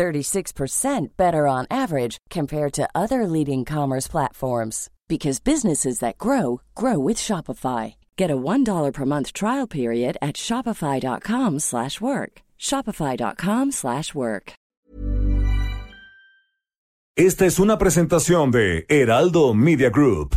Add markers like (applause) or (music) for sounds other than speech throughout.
36% better on average compared to other leading commerce platforms because businesses that grow grow with Shopify. Get a $1 per month trial period at shopify.com/work. shopify.com/work. Esta es una presentación de Heraldo Media Group.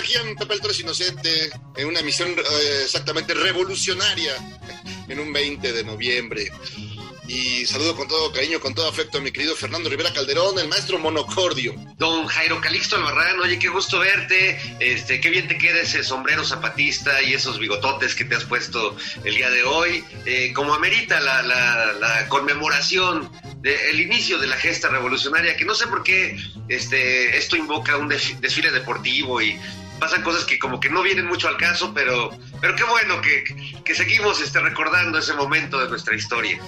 amigos, estamos aquí en Pepe el Toro es Inocente, en una misión eh, exactamente revolucionaria, en un 20 de noviembre. Y saludo con todo cariño, con todo afecto a mi querido Fernando Rivera Calderón, el maestro monocordio. Don Jairo Calixto Albarrán, oye, qué gusto verte, este, qué bien te queda ese sombrero zapatista y esos bigototes que te has puesto el día de hoy, Eh, como amerita la, la- la conmemoración del inicio de la gesta revolucionaria, que no sé por qué este, esto invoca un desfi- desfile deportivo y pasan cosas que como que no vienen mucho al caso, pero, pero qué bueno que, que seguimos este, recordando ese momento de nuestra historia.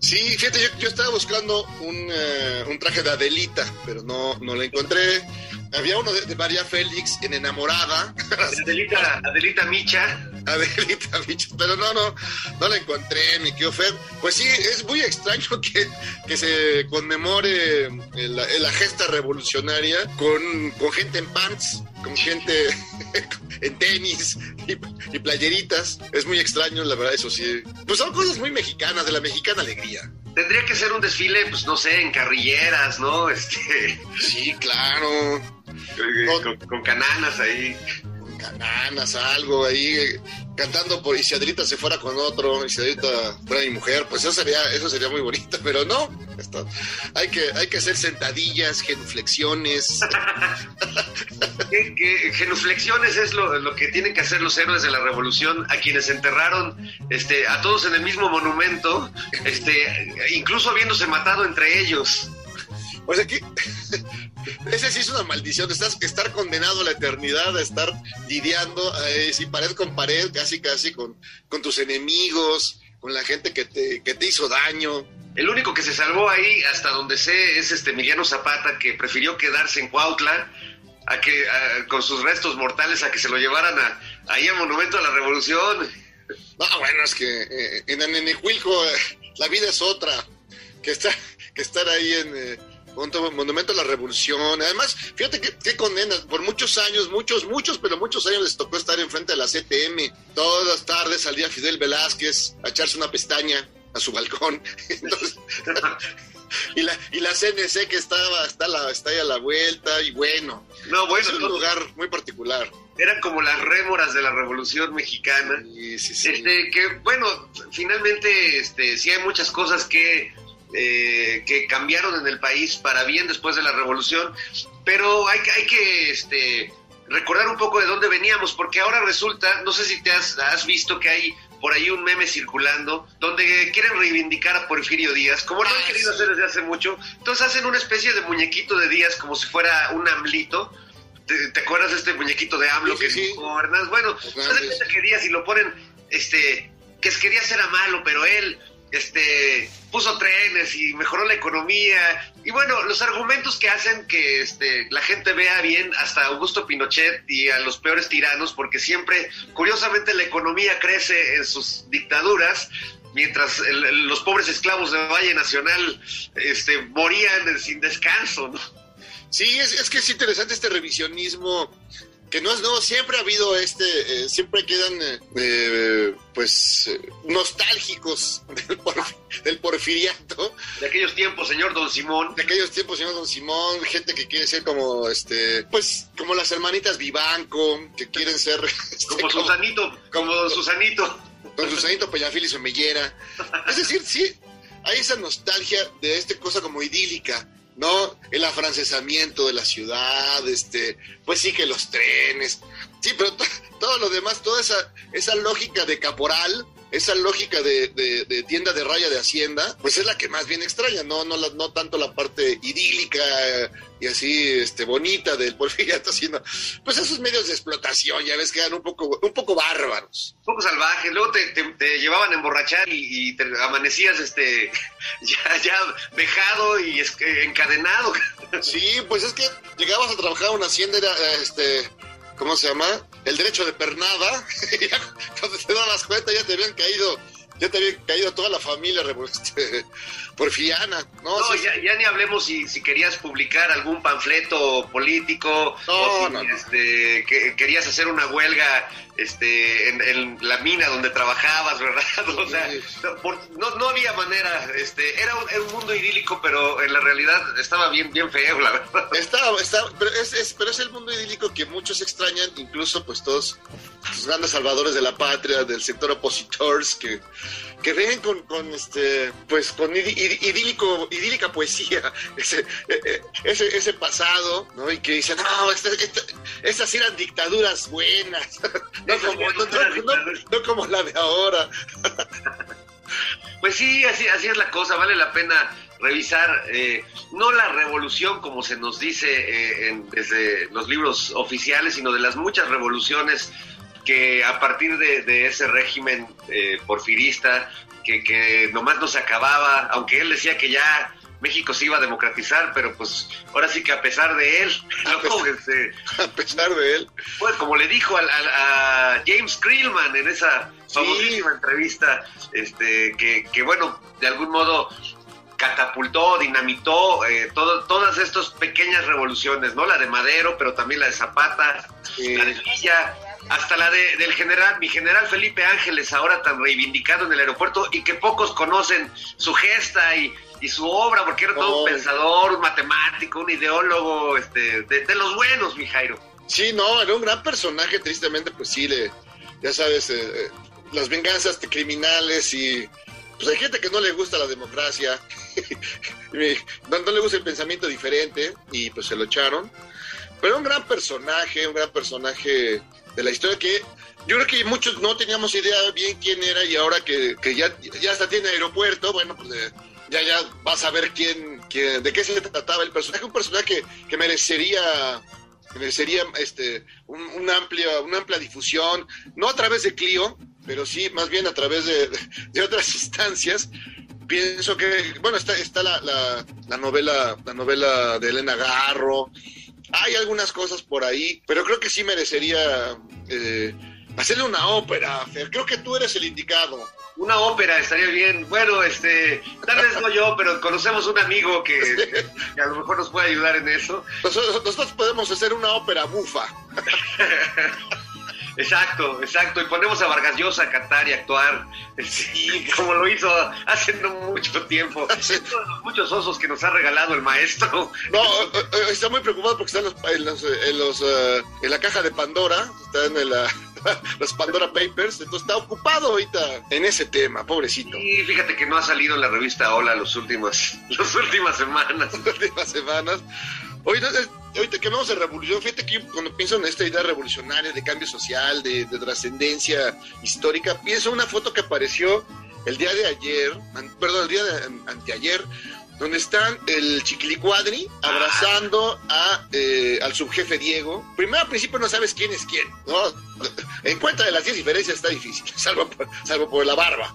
Sí, fíjate, yo, yo estaba buscando un, eh, un traje de Adelita, pero no, no lo encontré. Había uno de, de María Félix en Enamorada. Adelita, Adelita Micha. (laughs) Adelita, bicho, pero no, no, no la encontré, mi querido Fer. Pues sí, es muy extraño (laughs) que, que se conmemore la, la gesta revolucionaria con, con gente en pants, con gente (laughs) en tenis y, y playeritas. Es muy extraño, la verdad, eso sí. Pues son cosas muy mexicanas, de la mexicana alegría. Tendría que ser un desfile, pues no sé, en carrilleras, ¿no? Este, Sí, claro. Con, con cananas ahí. Con cananas, algo ahí, cantando por y si Adelita se fuera con otro, y si Adelita fuera mi mujer, pues eso sería, eso sería muy bonito, (laughs) pero no, está- hay que, hay que hacer sentadillas, genuflexiones. (laughs) Que, que genuflexiones es lo, lo que tienen que hacer los héroes de la revolución, a quienes enterraron este, a todos en el mismo monumento, este, incluso habiéndose matado entre ellos. O sea que ese sí es una maldición, estás estar condenado a la eternidad, a estar lidiando eh, sí, pared con pared, casi casi con, con tus enemigos, con la gente que te, que te hizo daño. El único que se salvó ahí, hasta donde sé, es este Emiliano Zapata, que prefirió quedarse en Cuautla a que, a- con sus restos mortales a que se lo llevaran a, ahí al Monumento a la Revolución. No, bueno, es que eh, en Anenehuilco eh, la vida es otra que estar, que estar ahí en eh, Monumento a la Revolución. Además, fíjate que, qué condenas. Por muchos años, muchos, muchos, pero muchos años les tocó estar enfrente de la CTM. Todas las tardes salía Fidel Velázquez a echarse una pestaña a su balcón. (laughs) Entonces, (laughs) y, la, y la CNC que estaba, está, la, está ahí a la vuelta. Y bueno, No, bueno, es un lugar muy particular. eran como las rémoras de la Revolución Mexicana. Y, sí, sí. Este, que bueno, finalmente este, sí hay muchas cosas que, eh, que cambiaron en el país para bien después de la revolución, pero hay, que- hay que este, recordar un poco de dónde veníamos, porque ahora resulta, no sé si te has, has visto que hay por ahí un meme circulando donde quieren reivindicar a Porfirio Díaz, como lo han Ah, querido hacer desde hace mucho, entonces hacen una especie de muñequito de Díaz como si fuera un amlito. ¿Te, te acuerdas de este muñequito de AMLO Sí, que sí. Hernández? Bueno, cuenta que Díaz y lo ponen, este, que es- quería ser a malo, pero él, este, puso trenes y mejoró la economía. Y bueno, los argumentos que hacen que este, la gente vea bien hasta Augusto Pinochet y a los peores tiranos, porque siempre, curiosamente, la economía crece en sus dictaduras. mientras los pobres esclavos de Valle Nacional este, morían sin descanso, ¿no? Sí, es, es que es interesante este revisionismo que no es no siempre ha habido este eh, siempre quedan eh, eh, pues nostálgicos (laughs) del, porfiriato. De aquellos tiempos señor don Simón. De aquellos tiempos señor don Simón gente que quiere ser como este pues como las hermanitas Vivanco que quieren ser (laughs) este, como, Susanito como don (laughs) Susanito. Don Susanito Peñafil y su mellera. Es decir sí hay esa nostalgia de esta cosa como idílica ¿no? El afrancesamiento de la ciudad, este, pues sí que los trenes, sí, pero todo lo demás, toda esa, esa lógica de caporal, esa lógica de, tienda de raya de hacienda, pues es la que más bien extraña, no, no, no tanto la parte idílica y así este, bonita del porfiriato, sino pues esos medios de explotación, ya ves, quedan un poco, un poco bárbaros. Un poco salvajes, luego te, llevaban a emborrachar y, te amanecías este, (laughs) ya, ya dejado y encadenado. Sí, pues es que llegabas a trabajar en una hacienda, era este ¿cómo se llama? El derecho de pernada. (laughs) cuando te das cuenta ya te habían caído, ya te había caído toda la familia este, (laughs) porfiriana. No, no ya, ni hablemos si, si, querías publicar algún panfleto político o si este, que, querías hacer una huelga este, en, la mina donde trabajabas, ¿verdad? (laughs) O sea, no, no, había manera, este, era un, mundo idílico, pero en la realidad estaba bien, bien feo, la verdad. Estaba, estaba pero, es, pero es el mundo idílico que muchos extrañan, incluso pues todos los grandes salvadores de la patria, del sector opositores, que, que ven con, con este, pues con idílico, idílica poesía, (laughs) ese, e, e, ese, ese pasado, ¿no? Y que dicen, no, estas eran dictaduras buenas. (laughs) no, como, la de ahora. (laughs) Pues sí, así, así es la cosa, vale la pena revisar, eh, no la revolución como se nos dice eh, desde los libros oficiales, sino de las muchas revoluciones que a partir de, ese régimen eh, porfirista, que, que nomás no se acababa, aunque él decía que ya México se iba a democratizar, pero pues ahora sí que a pesar de él, (laughs) a, pesar, de él. Pues como le dijo a, James Krillman en esa famosísima entrevista, este, que, bueno, de algún modo catapultó, dinamitó eh, todas estas pequeñas revoluciones, ¿no? La de Madero, pero también la de Zapata, la de Villa, hasta la de, del general, mi general Felipe Ángeles, ahora tan reivindicado en el aeropuerto y que pocos conocen su gesta y, y su obra, porque era todo un pensador, un matemático, un ideólogo, este, de, los buenos, mi Jairo. Sí, no, era un gran personaje, tristemente, pues sí, le, ya sabes, eh, eh, las venganzas de criminales y pues hay gente que no le gusta la democracia, (laughs) no, no, le gusta el pensamiento diferente y pues se lo echaron. Pero un gran personaje, un gran personaje de la historia que yo creo que muchos no teníamos idea bien quién era y ahora que, que ya, ya hasta tiene aeropuerto, bueno, pues... Eh, ya ya vas a ver quién, quién, de qué se trataba el personaje, un personaje que merecería merecería este un, amplia una amplia difusión, no a través de Clio, pero sí más bien a través de, otras (laughs) instancias. Pienso que bueno está está la, la, novela la novela de Elena Garro, hay algunas cosas por ahí, pero creo que sí merecería eh, hacerle una ópera. Creo que tú eres el indicado. Una ópera estaría bien. Bueno, este, tal vez no yo, pero conocemos un amigo que, a lo mejor nos puede ayudar en eso. Nosotros, podemos hacer una ópera bufa. (laughs) Exacto, exacto. Y ponemos a Vargas Llosa a cantar y actuar, (laughs) sí, como lo hizo hace no mucho tiempo. muchos osos que nos ha regalado el maestro. No, eh, eh, está muy preocupado porque está en, los, en, los, eh, en la caja de Pandora, está en la (laughs) los Pandora Papers, entonces está ocupado ahorita en ese tema, pobrecito. Y fíjate que no ha salido en la revista Hola los últimos, (laughs) las últimas semanas. Las últimas semanas. Ahorita, ahorita que hablamos de revolución, fíjate que cuando pienso en esta idea revolucionaria de cambio social, de, trascendencia histórica, pienso en una foto que apareció el día de ayer, perdón, el día de anteayer, donde están el Chiquilicuadri abrazando a, eh, al subjefe Diego. Primero al principio no sabes quién es quién, ¿no? En cuenta de las 10 diferencias está difícil, (laughs) salvo por, salvo por la barba.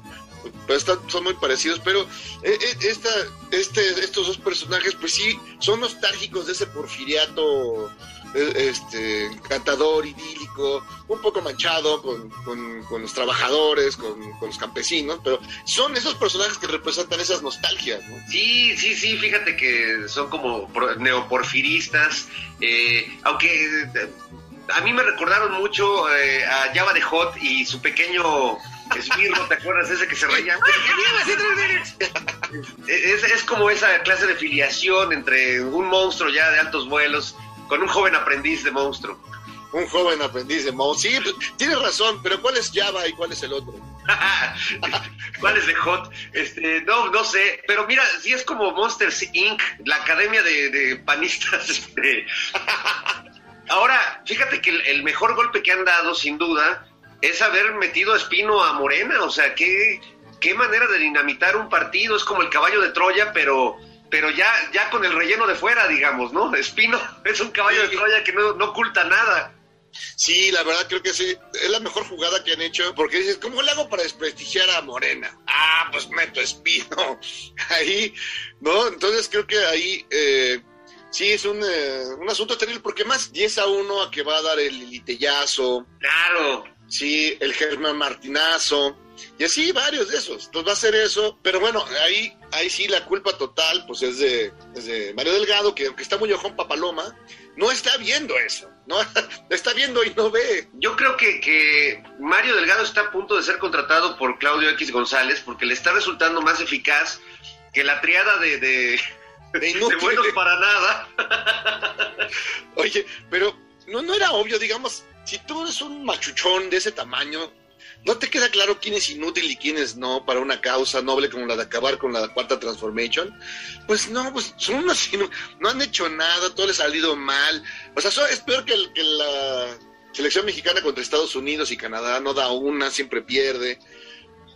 Pero son muy parecidos, pero eh, eh, esta, este, estos dos personajes, pues sí, son nostálgicos de ese porfiriato este, encantador, idílico, un poco manchado con, los trabajadores, con, los campesinos, pero son esos personajes que representan esas nostalgias, ¿no? Sí, sí, sí, fíjate que son como neoporfiristas, eh, aunque eh, a mí me recordaron mucho eh, a Java de Hot y su pequeño esbirro, ¿te acuerdas? Ese que se reía. es, es como esa clase de filiación entre un monstruo ya de altos vuelos con un joven aprendiz de monstruo. Un joven aprendiz de monstruo. Sí, tienes razón, pero ¿cuál es Java y cuál es el otro? (laughs) ¿Cuál es de Hot? Este, no, no sé, pero mira, si es como Monsters Inc., la academia de, panistas. (laughs) Este. Ahora, fíjate que el, mejor golpe que han dado, sin duda, es haber metido a Espino a Morena. O sea, qué, qué manera de dinamitar un partido. Es como el caballo de Troya, pero pero ya, ya con el relleno de fuera, digamos, ¿no? Espino (laughs) es un caballo de Troya que no, oculta nada. Sí, la verdad creo que sí, es la mejor jugada que han hecho, porque dices, ¿cómo le hago para desprestigiar a Morena? Ah, pues meto Espino (laughs) ahí, ¿no? Entonces creo que ahí eh, sí es un, eh, un, asunto terrible, porque más 10 a 1 a que va a dar el litellazo. Claro. Sí, el Germán Martinazo. Y así varios de esos. Entonces va a ser eso. Pero bueno, ahí, ahí sí la culpa total pues es de, Mario Delgado, que aunque está muy ojón papaloma, no está viendo eso. No (laughs) está viendo y no ve. Yo creo que, que Mario Delgado está a punto de ser contratado por Claudio X González porque le está resultando más eficaz que la triada de, de, de, buenos para nada. (laughs) Oye, pero no, no era obvio, digamos, si tú eres un machuchón de ese tamaño, ¿No te queda claro quién es inútil y quién es no para una causa noble como la de acabar con la cuarta transformation? Pues no, pues son unos (laughs) no han hecho nada, todo les ha salido mal. O sea, es peor que, que la selección mexicana contra Estados Unidos y Canadá, no da una, siempre pierde.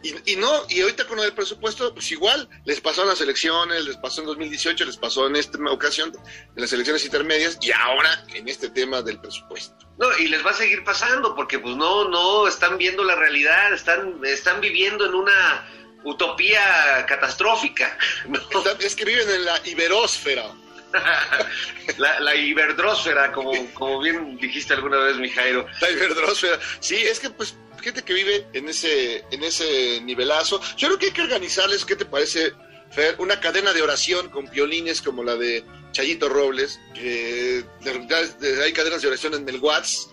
Y, no, y ahorita con el presupuesto, pues igual, les pasó en las elecciones, les pasó en 2018, les pasó en esta ocasión, en las elecciones intermedias, y ahora en este tema del presupuesto. No, y les va a seguir pasando, porque pues no, no están viendo la realidad, están, están viviendo en una utopía catastrófica. (laughs) Es que viven en la iberósfera. (laughs) la, la iberdrósfera, como, como bien dijiste alguna vez, Mijairo. La iberdrósfera. Sí, es que pues gente que vive en ese, en ese nivelazo. Yo creo que hay que organizarles, ¿qué te parece, Fer? Una cadena de oración con violines como la de Chayito Robles, que hay cadenas de oración en el Watts,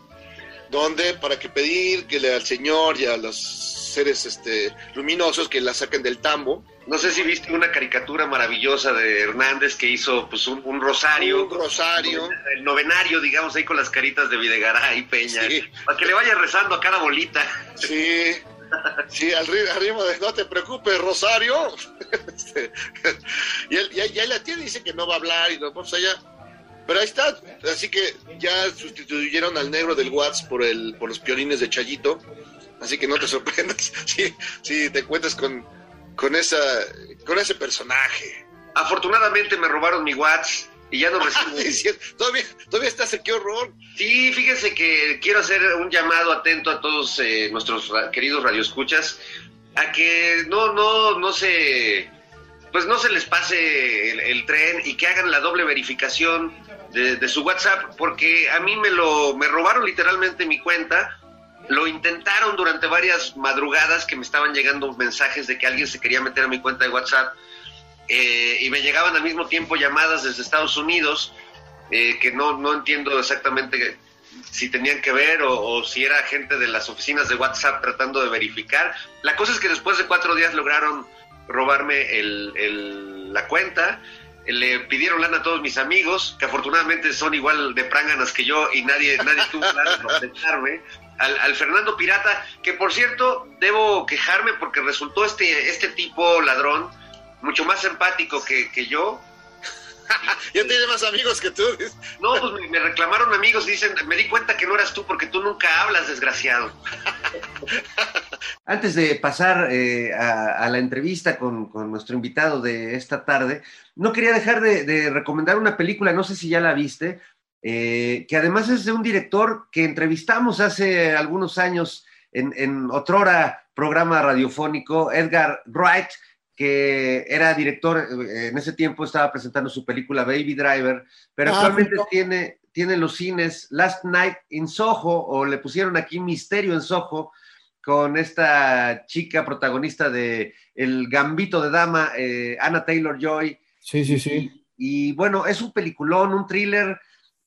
donde para que pedir que le al Señor y a los seres este, luminosos que la saquen del tambo, no sé si viste una caricatura maravillosa de Hernández que hizo pues un, rosario. Un rosario. El novenario, digamos, ahí con las caritas de Videgaray y Peña. Para que le vaya rezando a cada bolita. Sí. Sí, al, ritmo de no te preocupes, Rosario. (laughs) Este, y, él, ya, la tiene, dice que no va a hablar y no, pues allá. Pero ahí está, así que ya sustituyeron al negro del Watts por, el, por los piolines de Chayito. Así que no te sorprendas (laughs) si, si te cuentas con, con, esa, con ese personaje. Afortunadamente me robaron mi WhatsApp y ya no (laughs) recibo. todavía, todavía estás qué horror. Sí, fíjense que quiero hacer un llamado atento a todos eh, nuestros queridos radioescuchas a que no, no, no se, pues no se les pase el, tren y que hagan la doble verificación de, de, su WhatsApp, porque a mí me lo, me robaron literalmente mi cuenta lo intentaron durante varias madrugadas que me estaban llegando mensajes de que alguien se quería meter a mi cuenta de WhatsApp eh, y me llegaban al mismo tiempo llamadas desde Estados Unidos eh, que no, no entiendo exactamente si tenían que ver o, si era gente de las oficinas de WhatsApp tratando de verificar. La cosa es que después de cuatro días lograron robarme el, la cuenta. Le pidieron lana a todos mis amigos, que afortunadamente son igual de pránganas que yo y nadie, nadie tuvo (laughs) ganas de protestarme al, Fernando Pirata, que por cierto, debo quejarme porque resultó este, este tipo ladrón mucho más empático que, yo. (laughs) ya tiene más amigos que tú. no, pues me, reclamaron amigos, dicen, me di cuenta que no eras tú porque tú nunca hablas, desgraciado. (laughs) Antes de pasar eh, a, la entrevista con, nuestro invitado de esta tarde, no quería dejar de, de recomendar una película, no sé si ya la viste, eh, que además es de un director que entrevistamos hace algunos años en, en Otrora programa radiofónico, Edgar Wright, que era director, eh, en ese tiempo estaba presentando su película Baby Driver, pero Ah, actualmente tiene, tiene en los cines Last Night in Soho, o le pusieron aquí Misterio en Soho, con esta chica protagonista de El Gambito de Dama, eh, Anna Taylor Joy. Sí, sí, sí. Y, y, bueno, es un peliculón, un thriller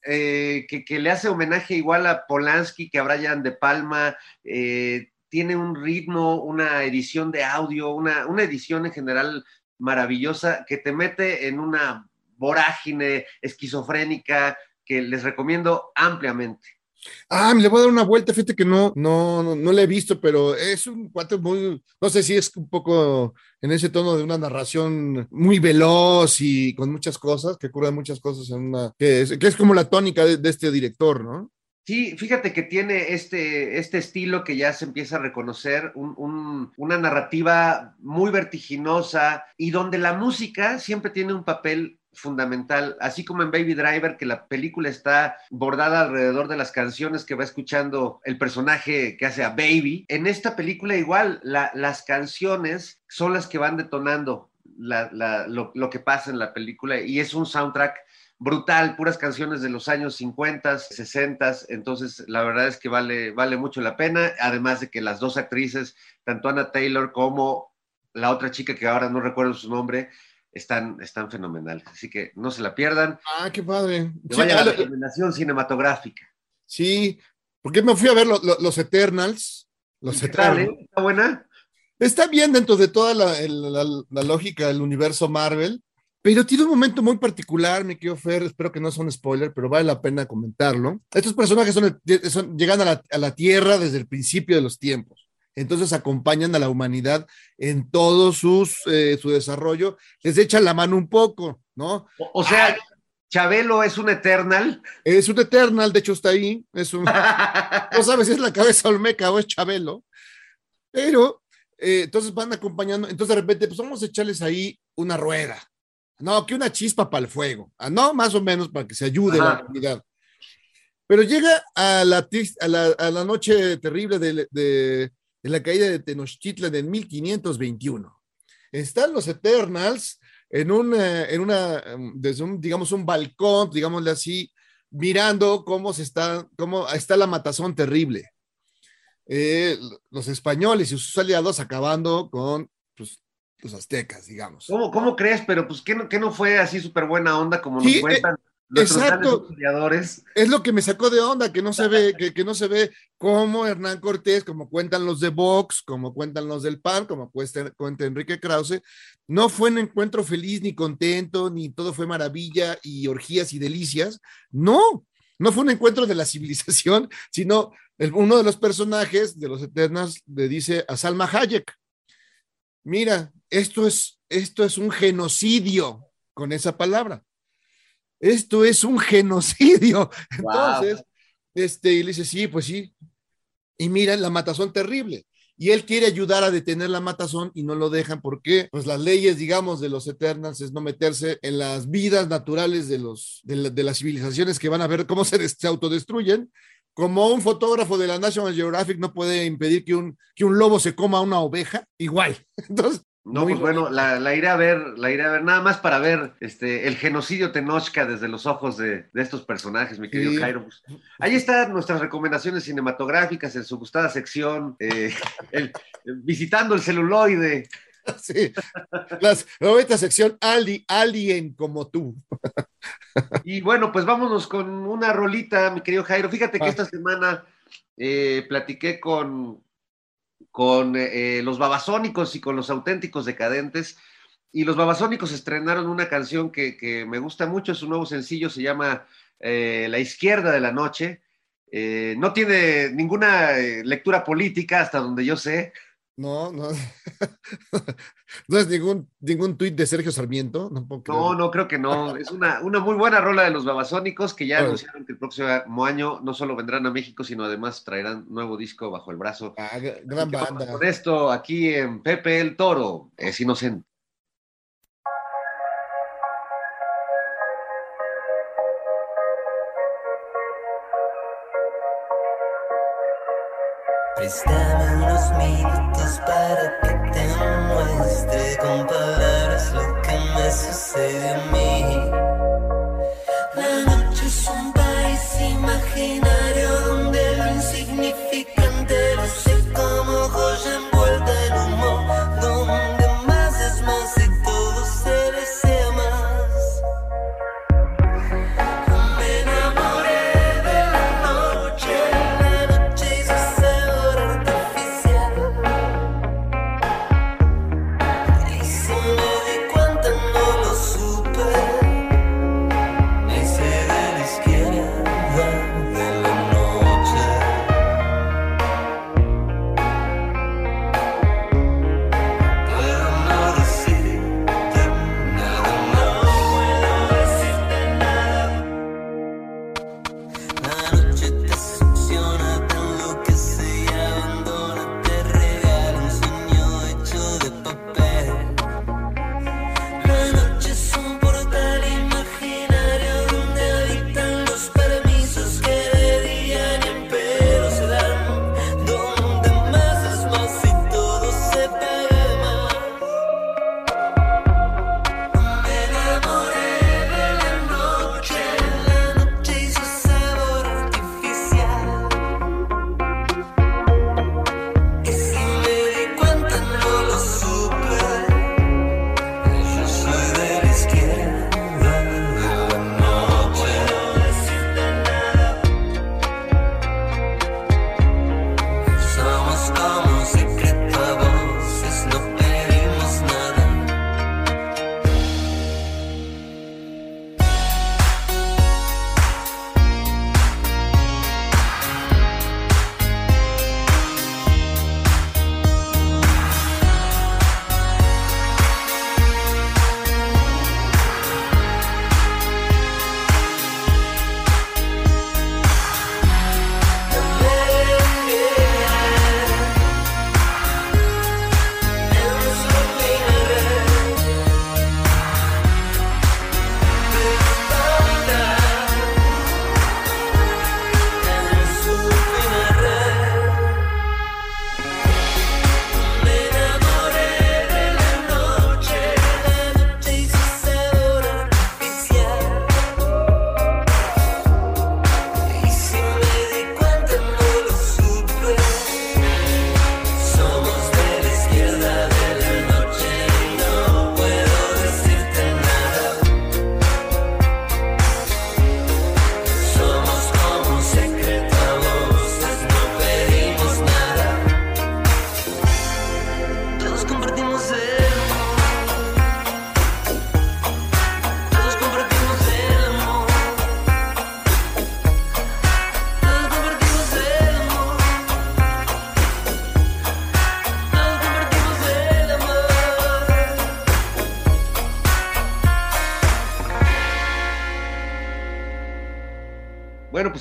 eh, que, le hace homenaje igual a Polanski que a Brian De Palma. Eh, tiene un ritmo, una edición de audio, una, una edición en general maravillosa que te mete en una vorágine esquizofrénica que les recomiendo ampliamente. Ah, me le voy a dar una vuelta, fíjate que no, no, no, no le he visto, pero es un cuate muy, no sé si es un poco en ese tono de una narración muy veloz y con muchas cosas, que ocurren muchas cosas en una, que es, como la tónica de, este director, ¿no? Sí, fíjate que tiene este, este estilo que ya se empieza a reconocer, un, una narrativa muy vertiginosa y donde la música siempre tiene un papel fundamental, así como en Baby Driver, que la película está bordada alrededor de las canciones que va escuchando el personaje que hace a Baby. En esta película igual, la, las canciones son las que van detonando lo, lo, que pasa en la película y es un soundtrack brutal, puras canciones de los años 50, 60, entonces la verdad es que vale, vale mucho la pena, además de que las dos actrices, tanto Anna Taylor como la otra chica que ahora no recuerdo su nombre, están, están fenomenales. Así que no se la pierdan. Ah, qué padre. Que vaya sí, la recomendación cinematográfica. Sí, porque me fui a ver lo, lo, los Eternals. Los Eternals. Tal, eh? ¿Está buena? Está bien dentro de toda la, la, la, lógica del universo Marvel, pero tiene un momento muy particular, me quiero Fer, espero que no sea un spoiler, pero vale la pena comentarlo. Estos personajes son, son llegan a la, a la Tierra desde el principio de los tiempos entonces acompañan a la humanidad en todo sus, eh, su desarrollo, les echan la mano un poco, ¿no? O, o sea, Chabelo es un Eternal. Es un Eternal, de hecho está ahí, es un, (laughs) no sabes si es la cabeza olmeca o es Chabelo, pero eh, entonces van acompañando, entonces de repente, pues vamos a echarles ahí una rueda, no, que una chispa para el fuego, ah, no, más o menos para que se ayude Ajá. la humanidad. Pero llega a la, a la, a la noche terrible de, de en la caída de Tenochtitlan en 1521. Están los Eternals en una, en una, desde un, digamos, un balcón, digámosle así, mirando cómo se está, cómo está la matazón terrible. Eh, los españoles y sus aliados acabando con pues, los aztecas, digamos. ¿Cómo, cómo crees? Pero pues que no, que no fue así súper buena onda como nos sí, cuentan. Eh, Exacto. Es lo que me sacó de onda, que no se ve, que, que, no se ve como Hernán Cortés, como cuentan los de Vox, como cuentan los del PAN, como cuenta, cuenta Enrique Krause, no fue un encuentro feliz ni contento, ni todo fue maravilla y orgías y delicias. No, no fue un encuentro de la (laughs) civilización, sino el, uno de los personajes de los Eternas le dice a Salma Hayek, mira, esto es, esto es un genocidio con esa palabra esto es un genocidio. (laughs) Entonces, wow. este, y le dice, sí, pues sí. Y mira, la matazón terrible. Y él quiere ayudar a detener la matazón y no lo dejan porque, pues las leyes, digamos, de los Eternals es no meterse en las vidas naturales de, los, de, la, de las civilizaciones que van a ver cómo se, se, autodestruyen. Como un fotógrafo de la National Geographic no puede impedir que un, que un lobo se coma una oveja, igual. (laughs) Entonces, no, pues bueno, la, la, iré a ver, la iré a ver nada más para ver este, el genocidio Tenochca desde los ojos de, de estos personajes, mi querido sí. Jairo. Pues, ahí están nuestras recomendaciones cinematográficas en su gustada sección, eh, (laughs) el, visitando el celuloide. (laughs) Sí, las, esta sección Ali, Alien como tú. Y bueno, pues vámonos con una rolita, mi querido Jairo. Fíjate que ah. esta semana eh, platiqué con, con eh, los babasónicos y con los auténticos decadentes. Y los babasónicos estrenaron una canción que, me gusta mucho, su nuevo sencillo se llama eh, La izquierda de la noche. Eh, no tiene ninguna eh, lectura política hasta donde yo sé. No, no. (laughs) no es ningún, ningún tuit de Sergio Sarmiento. No, no, no, creo que no. Es una, una muy buena rola de los babasónicos que ya anunciaron que el próximo año no solo vendrán a México, sino además traerán nuevo disco bajo el brazo. Ah, gran banda. Con esto, aquí en Pepe el Toro, es inocente. Préstame unos minutos para que te muestre con palabras lo que me sucede a mí.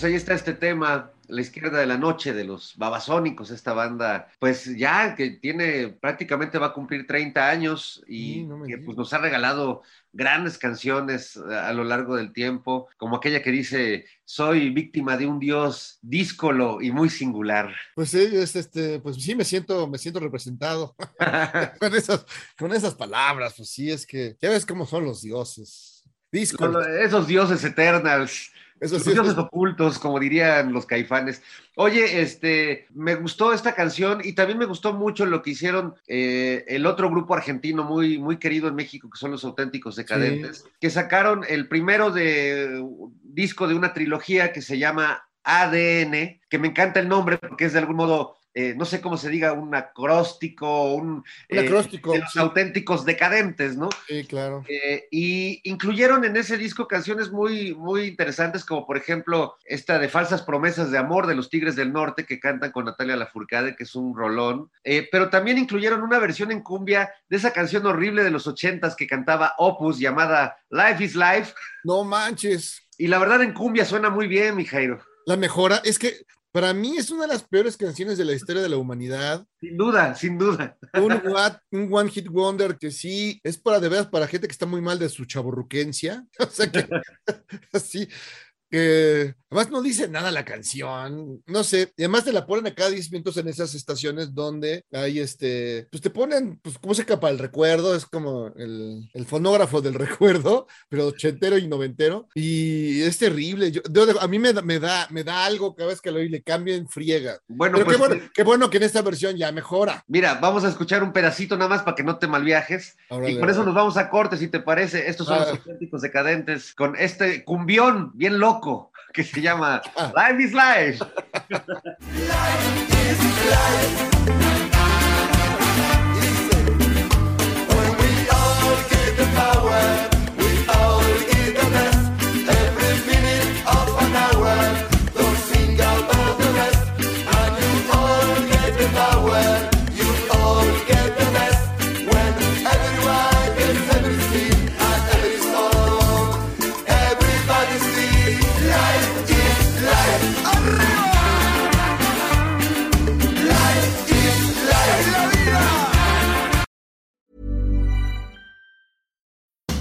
Pues ahí está este tema, La izquierda de la noche de los babasónicos, esta banda, pues ya que tiene, prácticamente va a cumplir 30 años y Sí, no que pues nos ha regalado grandes canciones a lo largo del tiempo, como aquella que dice, soy víctima de un dios díscolo y muy singular. Pues sí, es este, pues sí me siento, me siento representado (laughs) con esas, con esas palabras, pues sí, es que ya ves cómo son los dioses. Lo- Esos dioses eternos. Eso sí, es- ocultos, como dirían los caifanes. Oye, este, me gustó esta canción y también me gustó mucho lo que hicieron eh, el otro grupo argentino muy, muy querido en México, que son los auténticos decadentes, que sacaron el primero de disco de una trilogía que se llama ADN, que me encanta el nombre porque es de algún modo eh, no sé cómo se diga, un acróstico, un, Un acróstico, de los sí. auténticos decadentes, ¿no? Sí, claro. Eh, y incluyeron en ese disco canciones muy, muy interesantes, como por ejemplo esta de Falsas Promesas de Amor de los Tigres del Norte, que cantan con Natalia Lafourcade, que es un rolón. Eh, pero también incluyeron una versión en cumbia de esa canción horrible de los ochentas que cantaba Opus, llamada Life is Life. No manches. Y la verdad en cumbia suena muy bien, mi Jairo. La mejora es que para mí es una de las peores canciones de la historia de la humanidad. Sin duda, sin duda. Un, (laughs) one hit wonder que sí es para de veras para gente que está muy mal de su chaborruquencia. (laughs) O sea que (laughs) así. Que además no dice nada la canción, no sé, y además te la ponen a cada 10 minutos en esas estaciones donde hay este, pues te ponen, pues música para el recuerdo, es como el, el fonógrafo del (laughs) recuerdo, pero ochentero y noventero, y es terrible, yo, yo- a mí me, da- me, da, me da algo cada vez que lo oí, le cambio en friega. Bueno, Pero pues qué, bueno, qué bueno que en esta versión ya mejora. mira, vamos a escuchar un pedacito nada más para que no te malviajes. Órale, y con eso nos vamos a corte, si te parece. Estos son Ah. los auténticos decadentes con este cumbión bien loco que se llama Ah. Life is Life. (laughs)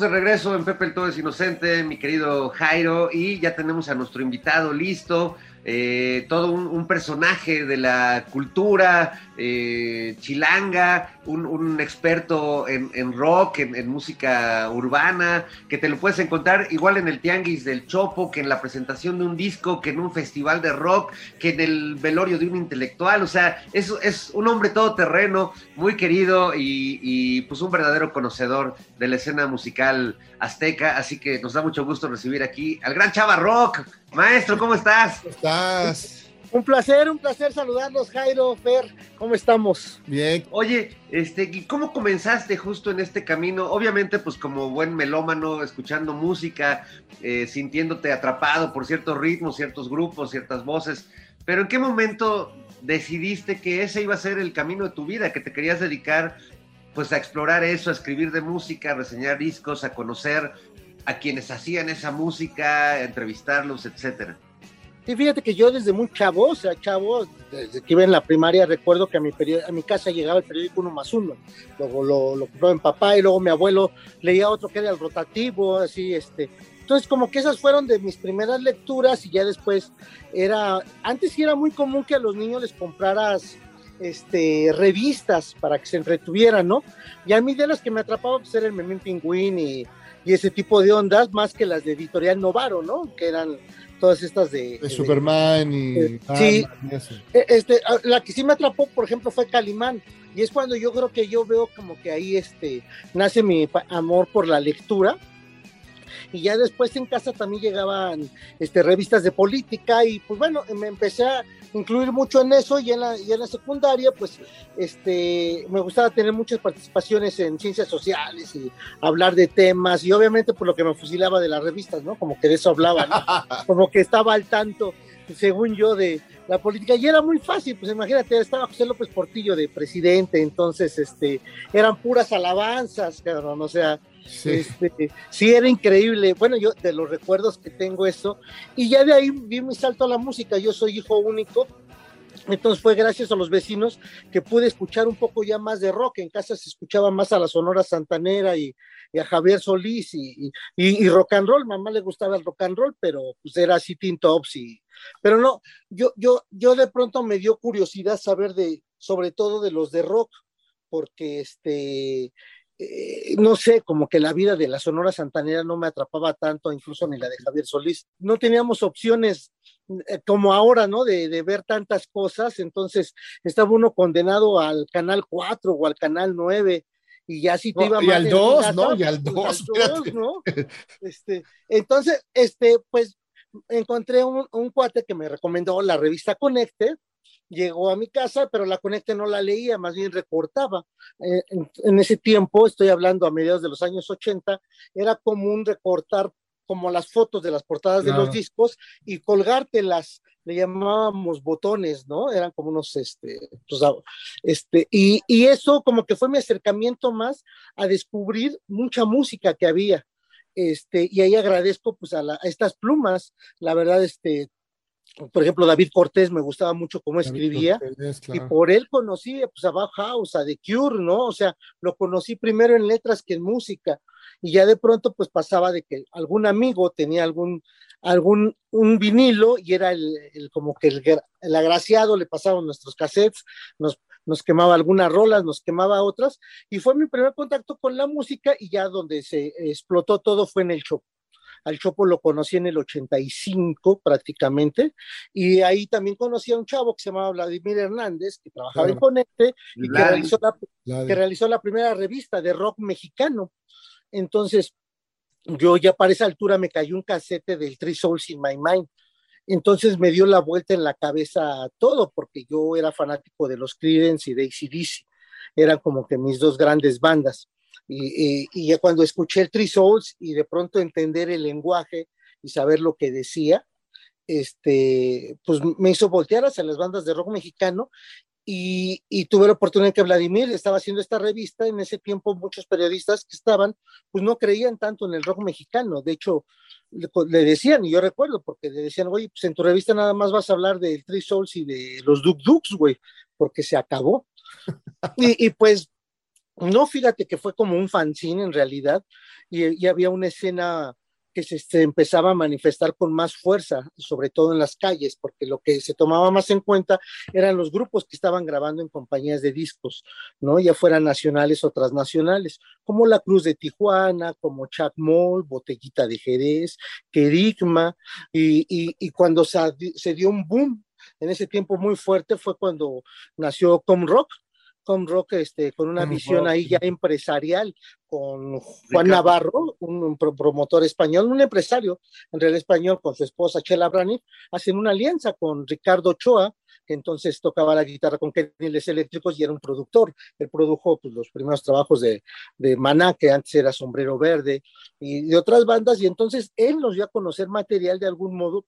De regreso en Pepe el Todo es Inocente, mi querido Jairo, y ya tenemos a nuestro invitado listo, eh, todo un, personaje de la cultura eh, chilanga, un, experto en, rock, en, en música urbana, que te lo puedes encontrar igual en el Tianguis del Chopo, que en la presentación de un disco, que en un festival de rock, que en el velorio de un intelectual, o sea, es, es un hombre todoterreno, muy querido y, y, pues un verdadero conocedor de la escena musical azteca, así que nos da mucho gusto recibir aquí al gran Chava Rock. Maestro, ¿cómo estás? ¿Cómo estás? Un placer, un placer saludarlos, Jairo, Fer, ¿cómo estamos? Bien. Oye, este, ¿y ¿cómo comenzaste justo en este camino? Obviamente, pues como buen melómano, escuchando música, eh, sintiéndote atrapado por ciertos ritmos, ciertos grupos, ciertas voces, pero ¿en qué momento decidiste que ese iba a ser el camino de tu vida, que te querías dedicar pues a explorar eso, a escribir de música, a reseñar discos, a conocer a quienes hacían esa música, entrevistarlos, etcétera? Sí, fíjate que yo desde muy chavo, o sea, chavo, desde que iba en la primaria, recuerdo que a mi, a mi casa llegaba el periódico uno más uno, luego lo, lo compró mi papá y luego mi abuelo leía otro que era el rotativo, así, este. Entonces, como que esas fueron de mis primeras lecturas y ya después era, antes sí era muy común que a los niños les compraras este, revistas para que se entretuvieran, ¿no? Y a mí de las que me atrapaban pues era el Memín Pingüín y, y ese tipo de ondas, más que las de Editorial Novaro, ¿no? Que eran todas estas de... De Superman y. Eh, sí. Y. Eh, Este, la que sí me atrapó, por ejemplo, fue Calimán. Y es cuando yo creo que yo veo como que ahí este, nace mi amor por la lectura. Y ya después en casa también llegaban este, revistas de política y pues bueno, me empecé a incluir mucho en eso y en la, y en la secundaria pues este, me gustaba tener muchas participaciones en ciencias sociales y hablar de temas y obviamente por lo que me fusilaba de las revistas, ¿no? Como que de eso hablaba, ¿no? (laughs) Como que estaba al tanto según yo, de la política. Y era muy fácil, pues imagínate, estaba José López Portillo de presidente, entonces este, eran puras alabanzas, cabrón, o sea, Sí. este, sí era increíble. Bueno, yo de los recuerdos que tengo eso, y ya de ahí vi mi salto a la música, yo soy hijo único. Entonces fue gracias a los vecinos que pude escuchar un poco ya más de rock. En casa se escuchaba más a la Sonora Santanera y, y a Javier Solís y, y- y rock and roll. Mamá le gustaba el rock and roll, pero pues era así Teen Tops y, pero no, yo, yo, yo de pronto me dio curiosidad saber de, sobre todo de los de rock, porque este, eh, no sé, como que la vida de la Sonora Santanera no me atrapaba tanto, incluso ni la de Javier Solís. No teníamos opciones eh, como ahora, ¿no? De, de ver tantas cosas, entonces estaba uno condenado al canal 4 o al canal 9 y ya si te No, iba y mal al en dos, casa, ¿no? Y al pues, dos, al espérate. ¿no? Este, entonces, este, pues encontré un, un cuate que me recomendó la revista Conecte, llegó a mi casa, pero la Conecte no la leía, más bien recortaba. Eh, en, en ese tiempo, estoy hablando a mediados de los años 80, era común recortar como las fotos de las portadas de Claro. los discos y colgártelas, le llamábamos botones, ¿no? Eran como unos, este, pues, ah, este, y, y eso como que fue mi acercamiento más a descubrir mucha música que había. Este, y ahí agradezco pues a, la- a estas plumas, la verdad, este, por ejemplo, David Cortés me gustaba mucho cómo escribía Cortés, y por él conocí pues, a Bauhaus, a The Cure, ¿no? O sea, lo conocí primero en letras que en música y ya de pronto pues pasaba de que algún amigo tenía algún algún un vinilo y era el, el- como que el, el agraciado le pasaban nuestros cassettes, nos, nos quemaba algunas rolas, nos quemaba otras y fue mi primer contacto con la música y ya donde se explotó todo fue en el Chopo. Al Chopo lo conocí en el 85 prácticamente y ahí también conocí a un chavo que se llamaba Vladimir Hernández que trabajaba en Claro. Conecte y que realizó, la, que realizó la primera revista de rock mexicano. Entonces, yo ya para esa altura me cayó un casete del Three Souls in My Mind. Entonces me dio la vuelta en la cabeza todo, porque yo era fanático de los Creedence y de ACDC. Eran como que mis dos grandes bandas. Y, y- y ya cuando escuché el Three Souls y de pronto entender el lenguaje y saber lo que decía, este, pues me hizo voltear hacia las bandas de rock mexicano y, y tuve la oportunidad que Vladimir estaba haciendo esta revista. En ese tiempo, muchos periodistas que estaban, pues no creían tanto en el rock mexicano. De hecho, le, le decían, y yo recuerdo, porque le decían, oye, pues en tu revista nada más vas a hablar del Three Souls y de los Duk Duks, güey, porque se acabó. (laughs) y, y pues, no, fíjate que fue como un fanzine en realidad, y, había una escena que se, empezaba a manifestar con más fuerza, sobre todo en las calles, porque lo que se tomaba más en cuenta eran los grupos que estaban grabando en compañías de discos, ¿no? Ya fueran nacionales o transnacionales, como La Cruz de Tijuana, como Chuck Moll, Botellita de Jerez, Kerigma, y, y, y cuando se, se, dio un boom en ese tiempo muy fuerte fue cuando nació Com Rock, Rock este, con una visión Rock, ahí ya empresarial con Juan Ricardo. Navarro, un, un pro- promotor español, un empresario en real español con su esposa Chela Braniff, hacen una alianza con Ricardo Ochoa, que entonces tocaba la guitarra con Keniles Eléctricos y era un productor. Él produjo pues, los primeros trabajos de, de Maná, que antes era Sombrero Verde, y de otras bandas, y entonces él nos dio a conocer material de algún modo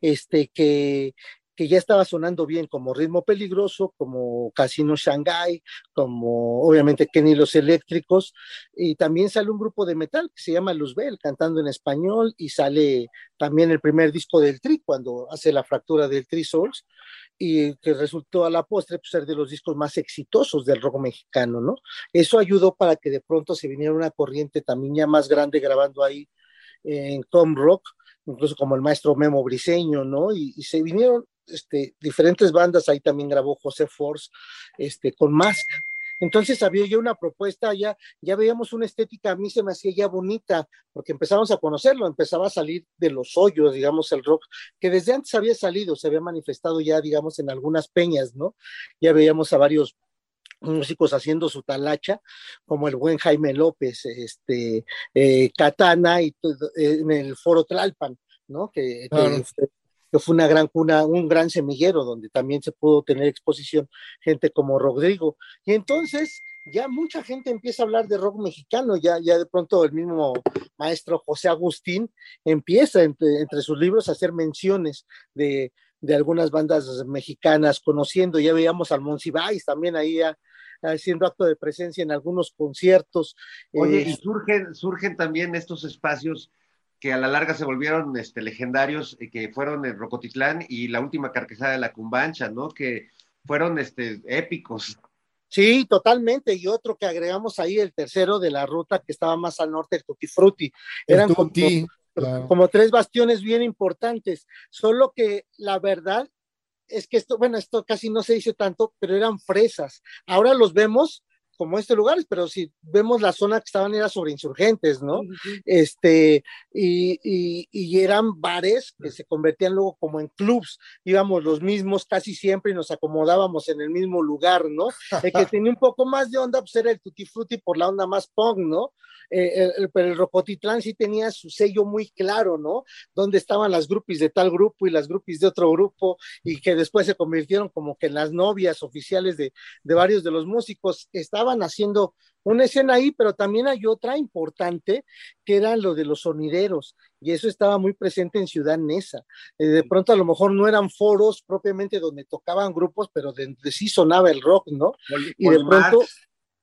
este, que, que ya estaba sonando bien como Ritmo Peligroso, como Casino Shanghai, como obviamente Kenny Los Eléctricos, y también sale un grupo de metal que se llama Luzbel, cantando en español, y sale también el primer disco del Tri, cuando hace la fractura del Tri Souls, y que resultó a la postre pues, ser de los discos más exitosos del rock mexicano, ¿no? Eso ayudó para que de pronto se viniera una corriente también ya más grande grabando ahí en Com Rock, incluso como el maestro Memo Briseño, ¿no? Y, y se vinieron este, diferentes bandas, ahí también grabó José Force, este, con Mask. Entonces había ya una propuesta, ya, ya veíamos una estética, a mí se me hacía ya bonita, porque empezamos a conocerlo, empezaba a salir de los hoyos, digamos, el rock, que desde antes había salido, se había manifestado ya, digamos, en algunas peñas, ¿no? Ya veíamos a varios músicos haciendo su talacha, como el buen Jaime López, este, eh, Katana y todo, eh, en el Foro Tlalpan, ¿no? Que, fue, que fue una gran cuna, un gran semillero donde también se pudo tener exposición gente como Rodrigo. Y entonces ya mucha gente empieza a hablar de rock mexicano, ya, ya de pronto el mismo maestro José Agustín empieza entre, entre sus libros a hacer menciones de, de algunas bandas mexicanas, conociendo, ya veíamos al Monsiváis también ahí haciendo acto de presencia en algunos conciertos. Oye, Eh, y surgen, surgen también estos espacios que a la larga se volvieron este, legendarios, eh, que fueron el Rocotitlán y la última carcajada de la Cumbancha, ¿no? Que fueron este, épicos. Sí, totalmente. Y otro que agregamos ahí, el tercero de la ruta que estaba más al norte, el Tutti Frutti. El Eran como, Tutti, claro. como tres bastiones bien importantes. Solo que la verdad es que esto, bueno, esto casi no se dice tanto, pero eran fresas. Ahora los vemos como este lugar, pero si vemos la zona que estaban era sobre insurgentes, ¿no? Este, y, y, y eran bares que se convertían luego como en clubs, íbamos los mismos casi siempre y nos acomodábamos en el mismo lugar, ¿no? (laughs) El que tenía un poco más de onda, pues era el Tutti Frutti por la onda más punk, ¿no? Eh, el- el- pero el Rocotitlán sí tenía su sello muy claro, ¿no? Donde estaban las groupies de tal grupo y las groupies de otro grupo, y que después se convirtieron como que en las novias oficiales de, de varios de los músicos. Estaban haciendo una escena ahí, pero también hay otra importante, que era lo de los sonideros, y eso estaba muy presente en Ciudad Neza. Eh, de pronto a lo mejor no eran foros propiamente donde tocaban grupos, pero donde sí sonaba el rock, ¿no? Y de pronto,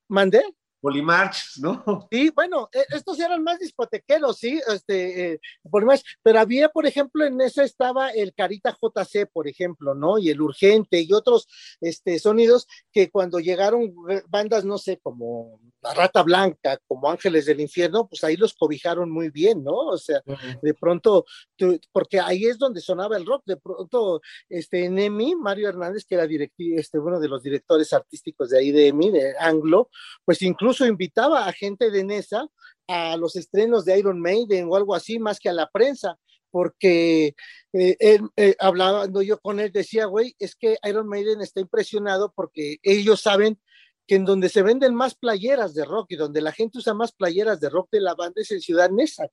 ¿mandé? Polimarch, ¿no? Sí, bueno, eh, estos eran más discotequeros, sí, este, eh, más, pero había, por ejemplo, en ese estaba el Carita JC, por ejemplo, ¿no? Y el Urgente y otros, este, sonidos que cuando llegaron eh, bandas, no sé, como La Rata Blanca, como Ángeles del Infierno, pues ahí los cobijaron muy bien, ¿no? O sea, de pronto, tú- porque ahí es donde sonaba el rock, de pronto, este, Nemi, Mario Hernández, que era directi- este, uno de los directores artísticos de ahí de EMI, de Anglo, pues incluso invitaba a gente de Nesa a los estrenos de Iron Maiden o algo así, más que a la prensa, porque eh, él, eh, hablando yo con él, decía, güey, es que Iron Maiden está impresionado porque ellos saben que en donde se venden más playeras de rock y donde la gente usa más playeras de rock de la banda es en Ciudad Nesa,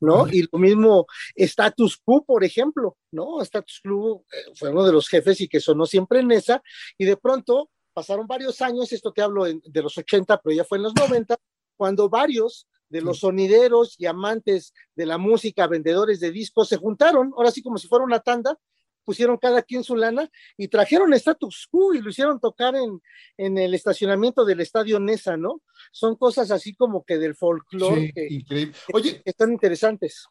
¿no? Y lo mismo Status Quo, por ejemplo, ¿no? Status Quo eh, fue uno de los jefes y que sonó siempre en Nesa, y de pronto pasaron varios años, esto te hablo en- de los 80, pero ya fue en los 90, cuando varios de los sonideros y amantes de la música, vendedores de discos, se juntaron, ahora sí como si fuera una tanda, pusieron cada quien su lana y trajeron Status Quo y lo hicieron tocar en, en el estacionamiento del Estadio Nesa, ¿no? Son cosas así como que del folclore Sí, que, increíble. que- Oye, que están interesantes.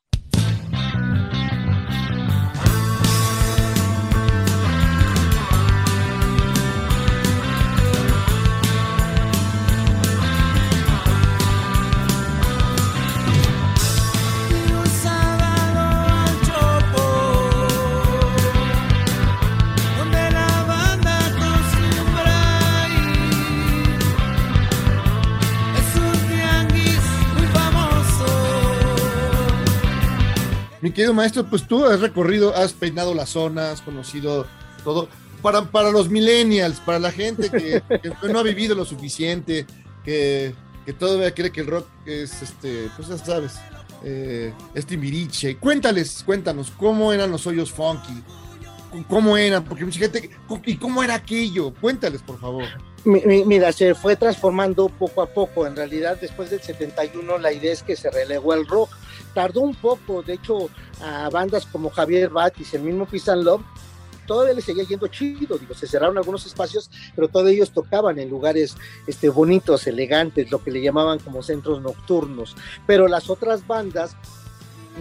Mi querido maestro, pues tú has recorrido, has peinado la zona, has conocido todo. Para, para los millennials, para la gente que, (laughs) que no ha vivido lo suficiente, que, que todavía cree que el rock es, este, pues ya sabes, eh, es timbiriche. Cuéntales, cuéntanos, ¿cómo eran los hoyos funky? ¿Cómo eran? Porque mucha gente, ¿y cómo era aquello? Cuéntales, por favor. Mi- mi- Mira, se fue transformando poco a poco. En realidad, después del 71, la idea es que se relegó al rock. Tardó un poco, de hecho, a bandas como Javier Batis, el mismo Peace and Love, todavía le seguía yendo chido. Digo, se cerraron algunos espacios, pero todos ellos tocaban en lugares este, bonitos, elegantes, lo que le llamaban como centros nocturnos. Pero las otras bandas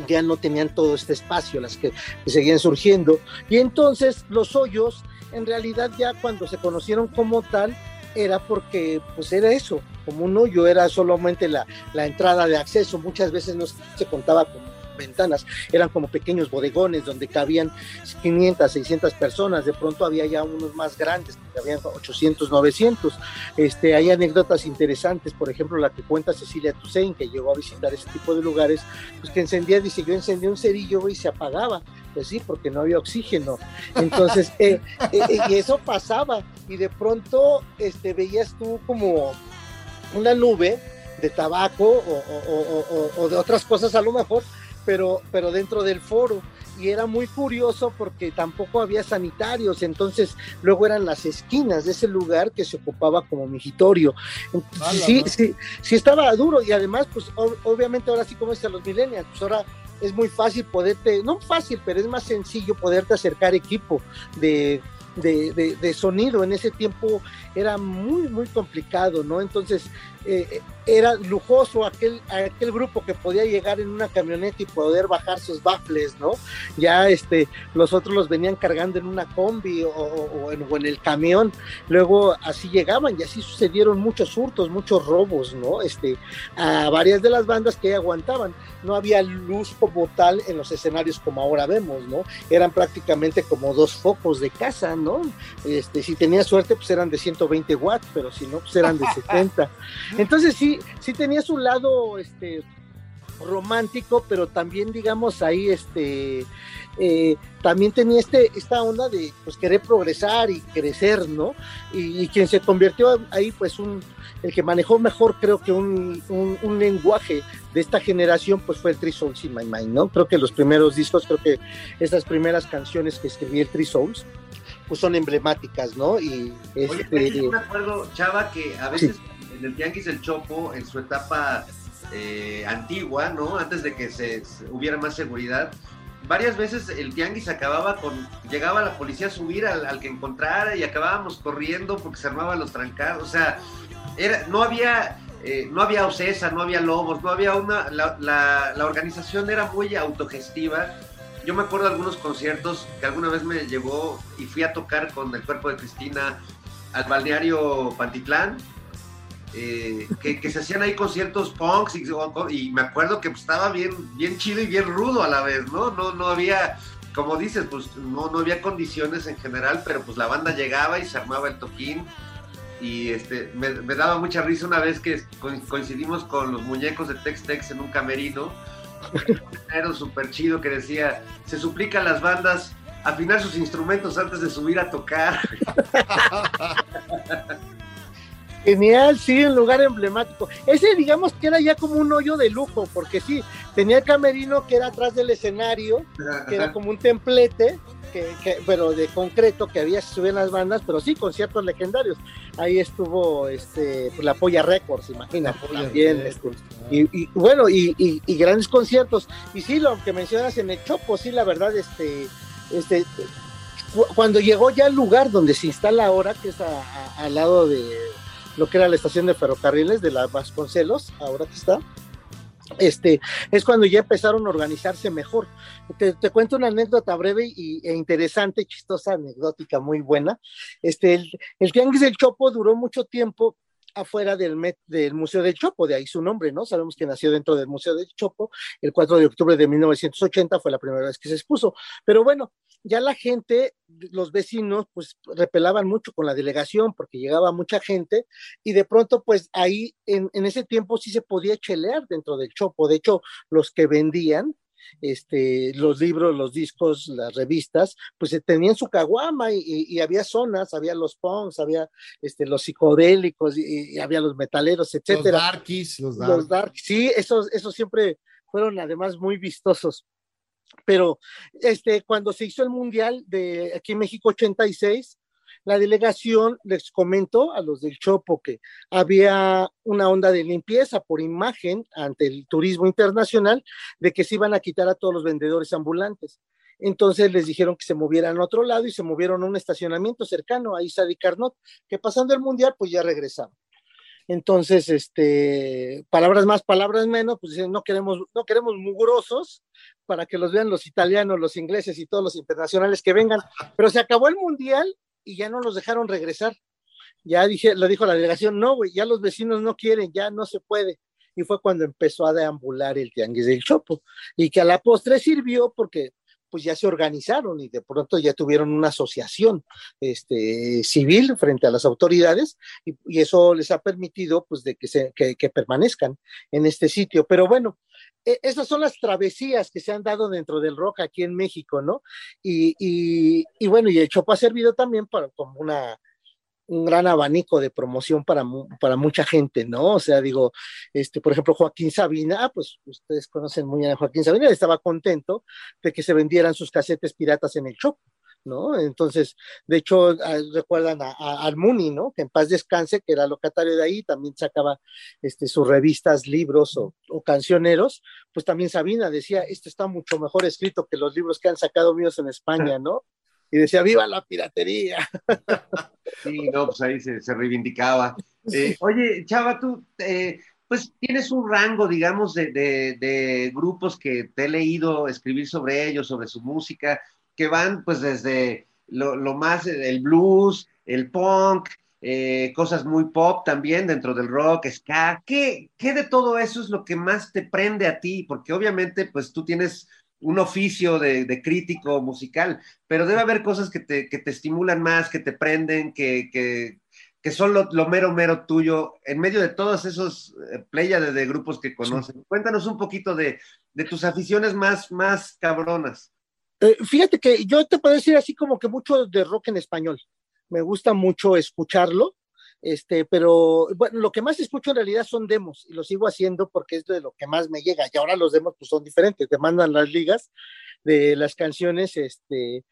ya no tenían todo este espacio, las que, que seguían surgiendo. Y entonces los hoyos, en realidad ya cuando se conocieron como tal, era porque pues era eso, como un hoyo, era solamente la, la entrada de acceso, muchas veces no se contaba con ventanas, eran como pequeños bodegones donde cabían 500, 600 personas, de pronto había ya unos más grandes, que habían 800, 900. Este, hay anécdotas interesantes, por ejemplo, la que cuenta Cecilia Toussaint, que llegó a visitar ese tipo de lugares, pues que encendía, dice, yo encendía un cerillo y se apagaba, pues sí, porque no había oxígeno. Entonces, eh, eh, eh, y eso pasaba, y de pronto este, veías tú como una nube de tabaco o- o de otras cosas a lo mejor, pero, pero dentro del foro. y era muy curioso porque tampoco había sanitarios, entonces luego eran las esquinas de ese lugar que se ocupaba como migitorio. Entonces, sí, ¿no? sí, sí estaba duro y además, pues ob- obviamente ahora sí como dicen los millennials, pues ahora es muy fácil poderte, no fácil, pero es más sencillo poderte acercar equipo de, de, de- de sonido. En ese tiempo era muy, muy complicado, ¿no? Entonces eh, era lujoso aquel, aquel grupo que podía llegar en una camioneta y poder bajar sus baffles, ¿no? Ya este, los otros los venían cargando en una combi o, en, o en el camión. Luego así llegaban y así sucedieron muchos hurtos, muchos robos, ¿no? Este, a varias de las bandas que aguantaban. No había luz como tal en los escenarios como ahora vemos, ¿no? Eran prácticamente como dos focos de casa, ¿no? Este, si tenía suerte, pues eran de 120 watts, pero si no, pues eran de (laughs) 70. Entonces sí, sí tenía su lado, este, romántico, pero también, digamos, ahí, este, eh, también tenía este, esta onda de, pues, querer progresar y crecer, ¿no? Y, y quien se convirtió ahí, pues, un, el que manejó mejor, creo que un, un, un lenguaje de esta generación, pues, fue el Three Souls in My Mind, ¿no? Creo que los primeros discos, creo que esas primeras canciones que escribí el Three Souls, pues, son emblemáticas, ¿no? Y, Oye, este, yo me acuerdo, Chava, que a veces en el Tianguis el Chopo, en su etapa eh, antigua, ¿no? Antes de que se, hubiera más seguridad, varias veces el Tianguis acababa con, llegaba la policía a subir al, que encontrara y acabábamos corriendo porque se armaban los trancados, o sea, era, no había... eh, no había Ocesa, no había Lobos, no había una. La, la- organización era muy autogestiva. Yo me acuerdo de algunos conciertos que alguna vez me llegó y fui a tocar con el cuerpo de Cristina al balneario Pantitlán, eh, que, que se hacían ahí conciertos punks y, y me acuerdo que pues, estaba bien, bien chido y bien rudo a la vez, ¿no? No, no había, como dices, pues no, no había condiciones en general, pero pues la banda llegaba y se armaba el toquín y este, me, me daba mucha risa una vez que co- coincidimos con los muñecos de Tex Tex en un camerino, (laughs) era súper chido que decía, se suplica a las bandas afinar sus instrumentos antes de subir a tocar. (laughs) Genial, sí, un lugar emblemático. Ese, digamos que era ya como un hoyo de lujo, porque sí, tenía el camerino que era atrás del escenario, que era como un templete, que, que- pero de concreto que había si subían las bandas, pero sí, conciertos legendarios. Ahí estuvo este, pues, la Polla Records, imagínate, también. este, y, y, bueno, y, y- y grandes conciertos. Y sí, lo que mencionas en el Chopo, sí, la verdad, este, este, cu- cuando llegó ya al lugar donde se instala ahora, que es a- a- al lado de lo que era la estación de ferrocarriles de la Vasconcelos, ahora que está, este, es cuando ya empezaron a organizarse mejor. Te, te cuento una anécdota breve y, e interesante, chistosa, anecdótica, muy buena. Este, el, el Tianguis del Chopo duró mucho tiempo afuera del, del Museo del Chopo, de ahí su nombre, ¿no? Sabemos que nació dentro del Museo del Chopo, el 4 de octubre de 1980 fue la primera vez que se expuso, pero bueno, ya la gente, los vecinos, pues repelaban mucho con la delegación porque llegaba mucha gente y de pronto, pues ahí en, en ese tiempo sí se podía chelear dentro del Chopo, de hecho, los que vendían, este, los libros, los discos, las revistas, pues eh, tenían su caguama y, y- había zonas, había los punks, había este, los psicodélicos y, y había los metaleros, etcétera. Los darkies, los darkies. Los dark, sí, esos, esos siempre fueron además muy vistosos. Pero este, cuando se hizo el Mundial de aquí en México 86, la delegación les comentó a los del Chopo que había una onda de limpieza por imagen ante el turismo internacional de que se iban a quitar a todos los vendedores ambulantes. Entonces les dijeron que se movieran a otro lado y se movieron a un estacionamiento cercano a Isa de Carnot, que pasando el mundial pues ya regresaban. Entonces, este, palabras más, palabras menos, pues dicen, no queremos, no queremos mugrosos para que los vean los italianos, los ingleses y todos los internacionales que vengan. Pero se acabó el mundial y ya no los dejaron regresar. Ya dije, lo dijo la delegación, no, güey, ya los vecinos no quieren, ya no se puede. Y fue cuando empezó a deambular el tianguis del Chopo. Y que a la postre sirvió porque pues ya se organizaron y de pronto ya tuvieron una asociación este, civil frente a las autoridades y, eso les ha permitido pues de que, se, que, permanezcan en este sitio. Pero bueno, esas son las travesías que se han dado dentro del rock aquí en México, ¿no? Y, bueno, y el Chopo ha servido también para, como una, un gran abanico de promoción para, para mucha gente, ¿no? O sea, digo, este, por ejemplo, Joaquín Sabina, ah, pues ustedes conocen muy bien a Joaquín Sabina, estaba contento de que se vendieran sus casetes piratas en el Chopo, ¿no? Entonces, de hecho, ah, recuerdan a, a Armuni, ¿no? Que en paz descanse, que era locatario de ahí, también sacaba este, sus revistas, libros o, o cancioneros, pues también Sabina decía, esto está mucho mejor escrito que los libros que han sacado míos en España, (laughs) ¿no? Y decía, viva la piratería. (laughs) Sí, no, pues ahí se, se reivindicaba. (laughs) Eh, oye, Chava, tú, eh, pues tienes un rango, digamos, de, de- de grupos que te he leído escribir sobre ellos, sobre su música, que van pues desde lo, lo más, eh, el blues, el punk, eh, cosas muy pop también dentro del rock, ska. ¿Qué, ¿Qué de todo eso es lo que más te prende a ti? Porque obviamente pues tú tienes un oficio de, de crítico musical, pero debe haber cosas que te, que te estimulan más, que te prenden, que, que, que son lo, lo mero, mero tuyo, en medio de todos esos eh, pléyades de grupos que conocen. Cuéntanos un poquito de, de tus aficiones más, más cabronas. Eh, fíjate que yo te puedo decir así como que mucho de rock en español. Me gusta mucho escucharlo, este, pero bueno, lo que más escucho en realidad son demos y lo sigo haciendo porque es de lo que más me llega. Y ahora los demos pues son diferentes, te mandan las ligas de las canciones, este,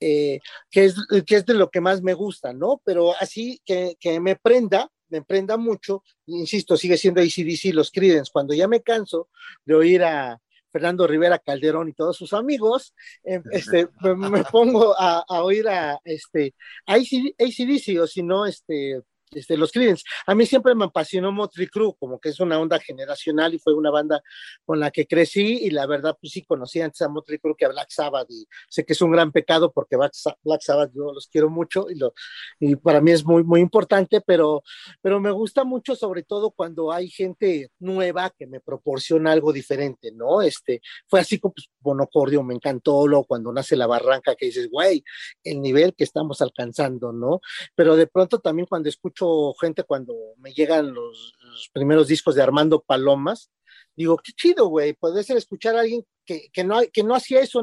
eh, que, es, que es de lo que más me gusta, ¿no? Pero así que, que me prenda, me prenda mucho, insisto, sigue siendo ACDC, los Creedence. Cuando ya me canso de oír a Fernando Rivera Calderón y todos sus amigos, eh, este, me, me pongo a, a oír a este, a AC ACDC o si no, este, este, los Creedence. A mí siempre me apasionó Motley Crue, como que es una onda generacional y fue una banda con la que crecí y la verdad pues sí conocía antes a Motley Crue que a Black Sabbath y sé que es un gran pecado porque Black, Sa- Black Sabbath yo los quiero mucho y, lo, y para mí es muy, muy importante, pero, pero me gusta mucho sobre todo cuando hay gente nueva que me proporciona algo diferente, ¿no? Este, fue así como pues, Bonocordio, me encantó, luego cuando nace la barranca que dices, güey, el nivel que estamos alcanzando, ¿no? Pero de pronto también cuando escucho gente, cuando me llegan los, primeros discos de Armando Palomas, digo, qué chido, güey, puede ser escuchar a alguien que, que, no, que no hacía eso,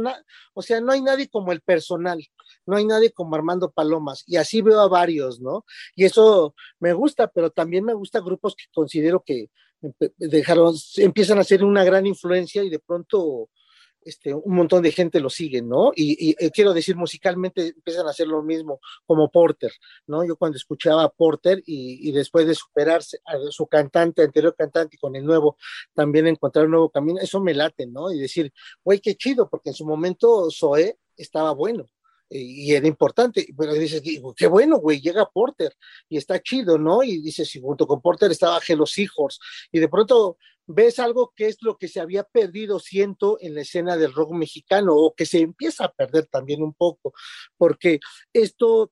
o sea, no hay nadie como el personal, no hay nadie como Armando Palomas, y así veo a varios, ¿no? Y eso me gusta, pero también me gusta grupos que considero que empe- dejaron, empiezan a ser una gran influencia y de pronto este, un montón de gente lo sigue, ¿no? Y, eh, quiero decir, musicalmente empiezan a hacer lo mismo, como Porter, ¿no? Yo cuando escuchaba Porter y, y después de superarse a su cantante, anterior cantante, y con el nuevo, también encontrar un nuevo camino, eso me late, ¿no? Y decir, güey, qué chido, porque en su momento Zoé estaba bueno y era importante, pero dices, qué bueno, güey, llega Porter y está chido, ¿no? Y dices, y junto con Porter estaba Hello Seahorse, y de pronto ves algo que es lo que se había perdido, siento, en la escena del rock mexicano, o que se empieza a perder también un poco, porque esto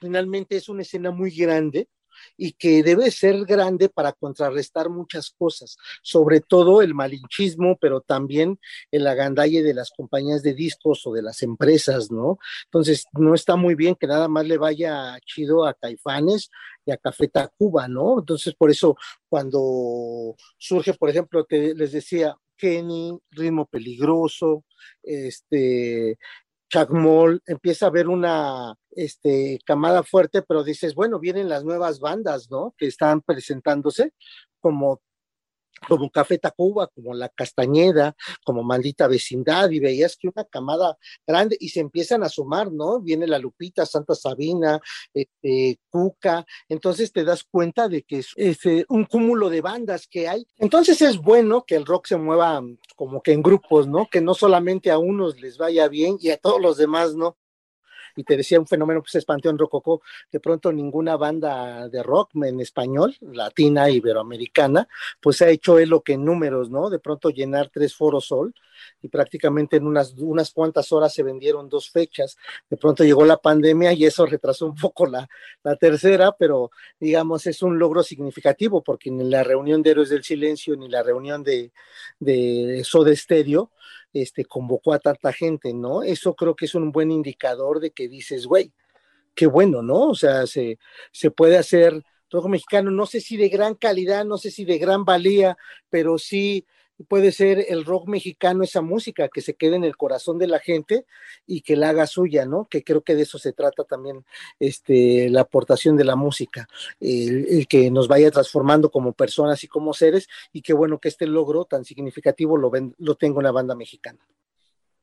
finalmente es una escena muy grande y que debe ser grande para contrarrestar muchas cosas, sobre todo el malinchismo, pero también el agandalle de las compañías de discos o de las empresas, ¿no? Entonces, no está muy bien que nada más le vaya chido a Caifanes y a Café Tacuba, ¿no? Entonces, por eso, cuando surge, por ejemplo, te, les decía, Kenny, Ritmo Peligroso, este, Chuck Moll, empieza a haber una este, camada fuerte, pero dices, bueno, vienen las nuevas bandas, ¿no? Que están presentándose como como Café Tacuba, como La Castañeda, como Maldita Vecindad, y veías que una camada grande, y se empiezan a sumar, ¿no? Viene la Lupita, Santa Sabina, este, Cuca, entonces te das cuenta de que es este, un cúmulo de bandas que hay. Entonces es bueno que el rock se mueva como que en grupos, ¿no? Que no solamente a unos les vaya bien y a todos los demás, ¿no? Y te decía un fenómeno pues es Panteón Rococó, de pronto ninguna banda de rock en español, latina, iberoamericana, pues ha hecho él lo que en números, ¿no? De pronto llenar tres foros sol y prácticamente en unas, unas cuantas horas se vendieron dos fechas. De pronto llegó la pandemia y eso retrasó un poco la, la tercera, pero digamos es un logro significativo porque ni la reunión de Héroes del Silencio ni la reunión de, de Soda Stereo este, convocó a tanta gente, ¿no? Eso creo que es un buen indicador de que dices, güey, qué bueno, ¿no? O sea, se, se puede hacer rock mexicano, no sé si de gran calidad, no sé si de gran valía, pero sí puede ser el rock mexicano, esa música que se quede en el corazón de la gente y que la haga suya, ¿no? Que creo que de eso se trata también este, la aportación de la música, el, el que nos vaya transformando como personas y como seres y qué bueno que este logro tan significativo lo, ven, lo tengo en la banda mexicana.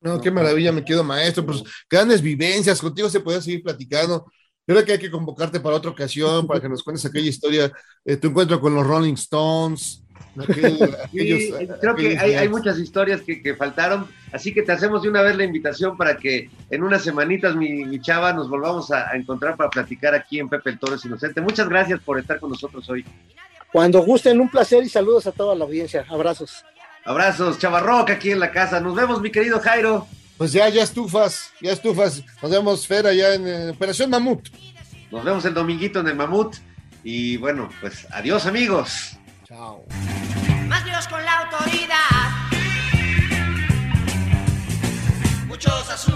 No, qué maravilla, me quedo maestro. Pues grandes vivencias, contigo se puede seguir platicando. Yo creo que hay que convocarte para otra ocasión, para que nos cuentes aquella historia, eh, tu encuentro con los Rolling Stones. Aquel- aquellos- Sí, creo que hay, muchas historias que, que faltaron, así que te hacemos de una vez la invitación para que en unas semanitas, mi, mi chava, nos volvamos a, a encontrar para platicar aquí en Pepe el Toro es Inocente. Muchas gracias por estar con nosotros hoy. Cuando gusten, un placer y saludos a toda la audiencia. Abrazos. Abrazos, Chavarroca aquí en la casa. Nos vemos, mi querido Jairo. Pues ya, ya estufas, ya estufas. Nos vemos, Fer, allá en eh, Operación Mamut. Nos vemos el dominguito en el Mamut. Y bueno, pues adiós, amigos. Chao. Con la autoridad. Muchos azules